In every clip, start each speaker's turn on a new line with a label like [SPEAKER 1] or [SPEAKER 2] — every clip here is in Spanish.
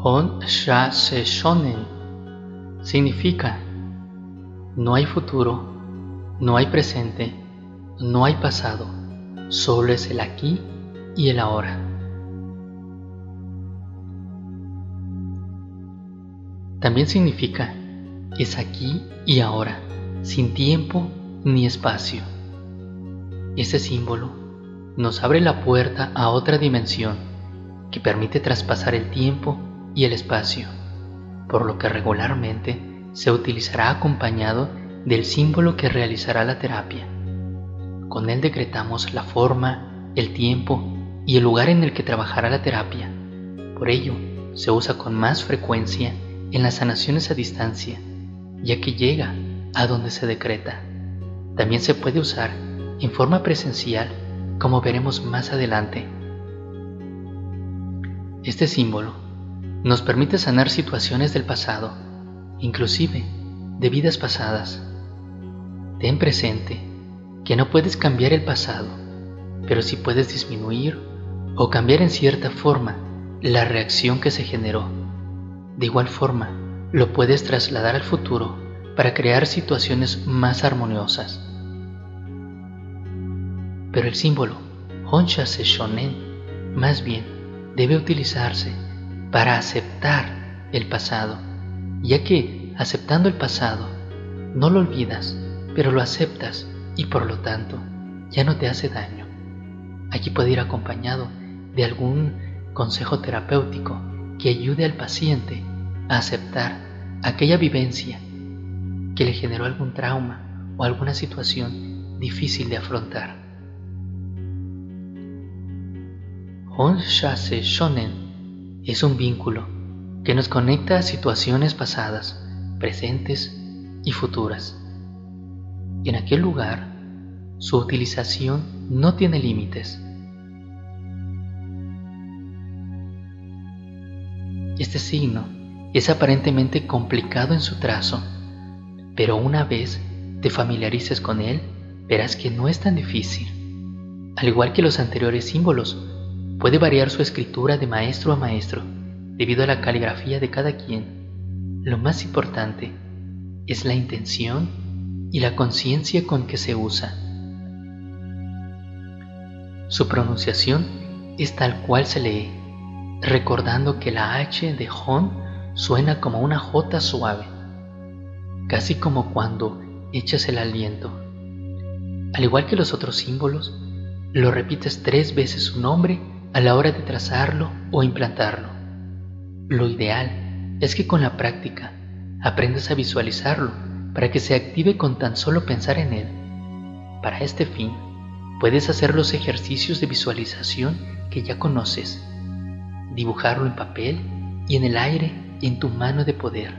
[SPEAKER 1] Hon Sha Se Shonen significa no hay futuro, no hay presente, no hay pasado, solo es el aquí y el ahora. También significa es aquí y ahora, sin tiempo ni espacio. Este símbolo nos abre la puerta a otra dimensión que permite traspasar el tiempo y el espacio, por lo que regularmente se utilizará acompañado del símbolo que realizará la terapia. Con él decretamos la forma, el tiempo y el lugar en el que trabajará la terapia. Por ello, se usa con más frecuencia en las sanaciones a distancia, ya que llega a donde se decreta. También se puede usar en forma presencial, como veremos más adelante. Este símbolo nos permite sanar situaciones del pasado, inclusive de vidas pasadas. Ten presente que no puedes cambiar el pasado, pero sí puedes disminuir o cambiar en cierta forma la reacción que se generó. De igual forma, lo puedes trasladar al futuro para crear situaciones más armoniosas. Pero el símbolo Honsha Shonen más bien debe utilizarse para aceptar el pasado, ya que aceptando el pasado no lo olvidas, pero lo aceptas y por lo tanto ya no te hace daño. Aquí puede ir acompañado de algún consejo terapéutico que ayude al paciente a aceptar aquella vivencia que le generó algún trauma o alguna situación difícil de afrontar. Honsha-se Shonen es un vínculo que nos conecta a situaciones pasadas, presentes y futuras. Y en aquel lugar, su utilización no tiene límites. Este signo es aparentemente complicado en su trazo, pero una vez te familiarices con él, verás que no es tan difícil. Al igual que los anteriores símbolos, puede variar su escritura de maestro a maestro debido a la caligrafía de cada quien. Lo más importante es la intención y la conciencia con que se usa. Su pronunciación es tal cual se lee, recordando que la H de Hon suena como una J suave, casi como cuando echas el aliento. Al igual que los otros símbolos, lo repites tres veces su nombre a la hora de trazarlo o implantarlo. Lo ideal es que con la práctica aprendas a visualizarlo para que se active con tan solo pensar en él. Para este fin, puedes hacer los ejercicios de visualización que ya conoces, dibujarlo en papel y en el aire y en tu mano de poder.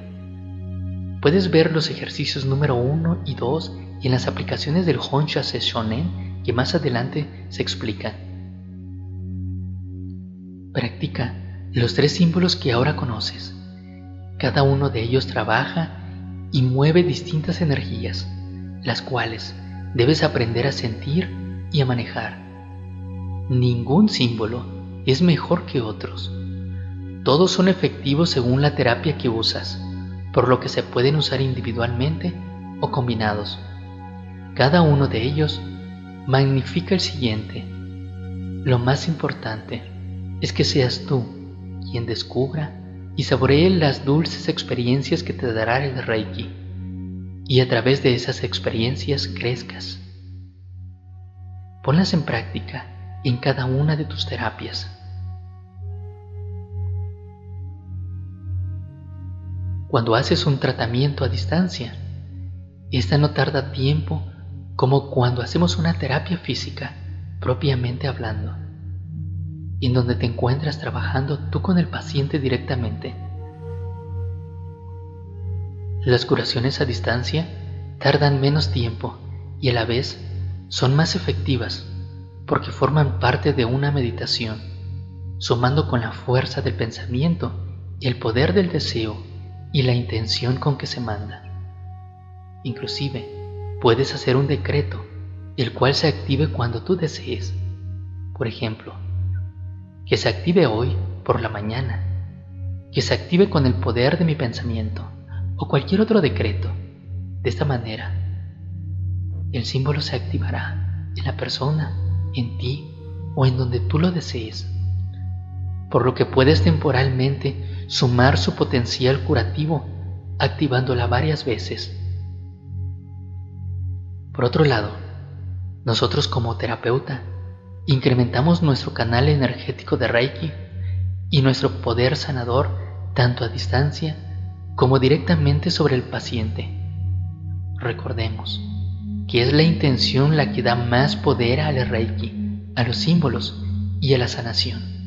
[SPEAKER 1] Puedes ver los ejercicios número 1 y 2 y en las aplicaciones del Honsha Shonen que más adelante se explican. Practica los tres símbolos que ahora conoces. Cada uno de ellos trabaja y mueve distintas energías, las cuales debes aprender a sentir y a manejar. Ningún símbolo es mejor que otros. Todos son efectivos según la terapia que usas, por lo que se pueden usar individualmente o combinados. Cada uno de ellos magnifica el siguiente. Lo más importante es que seas tú quien descubra y saboree las dulces experiencias que te dará el Reiki y a través de esas experiencias crezcas. Ponlas en práctica en cada una de tus terapias. Cuando haces un tratamiento a distancia, esta no tarda tiempo como cuando hacemos una terapia física, propiamente hablando en donde te encuentras trabajando tú con el paciente directamente. Las curaciones a distancia tardan menos tiempo y a la vez son más efectivas porque forman parte de una meditación, sumando con la fuerza del pensamiento, el poder del deseo y la intención con que se manda. Inclusive, puedes hacer un decreto, el cual se active cuando tú desees. Por ejemplo, que se active hoy por la mañana que se active con el poder de mi pensamiento o cualquier otro decreto. De esta manera, el símbolo se activará en la persona, en ti o en donde tú lo desees, por lo que puedes temporalmente sumar su potencial curativo activándola varias veces. Por otro lado, nosotros como terapeuta incrementamos nuestro canal energético de Reiki y nuestro poder sanador tanto a distancia como directamente sobre el paciente. Recordemos que es la intención la que da más poder al Reiki, a los símbolos y a la sanación.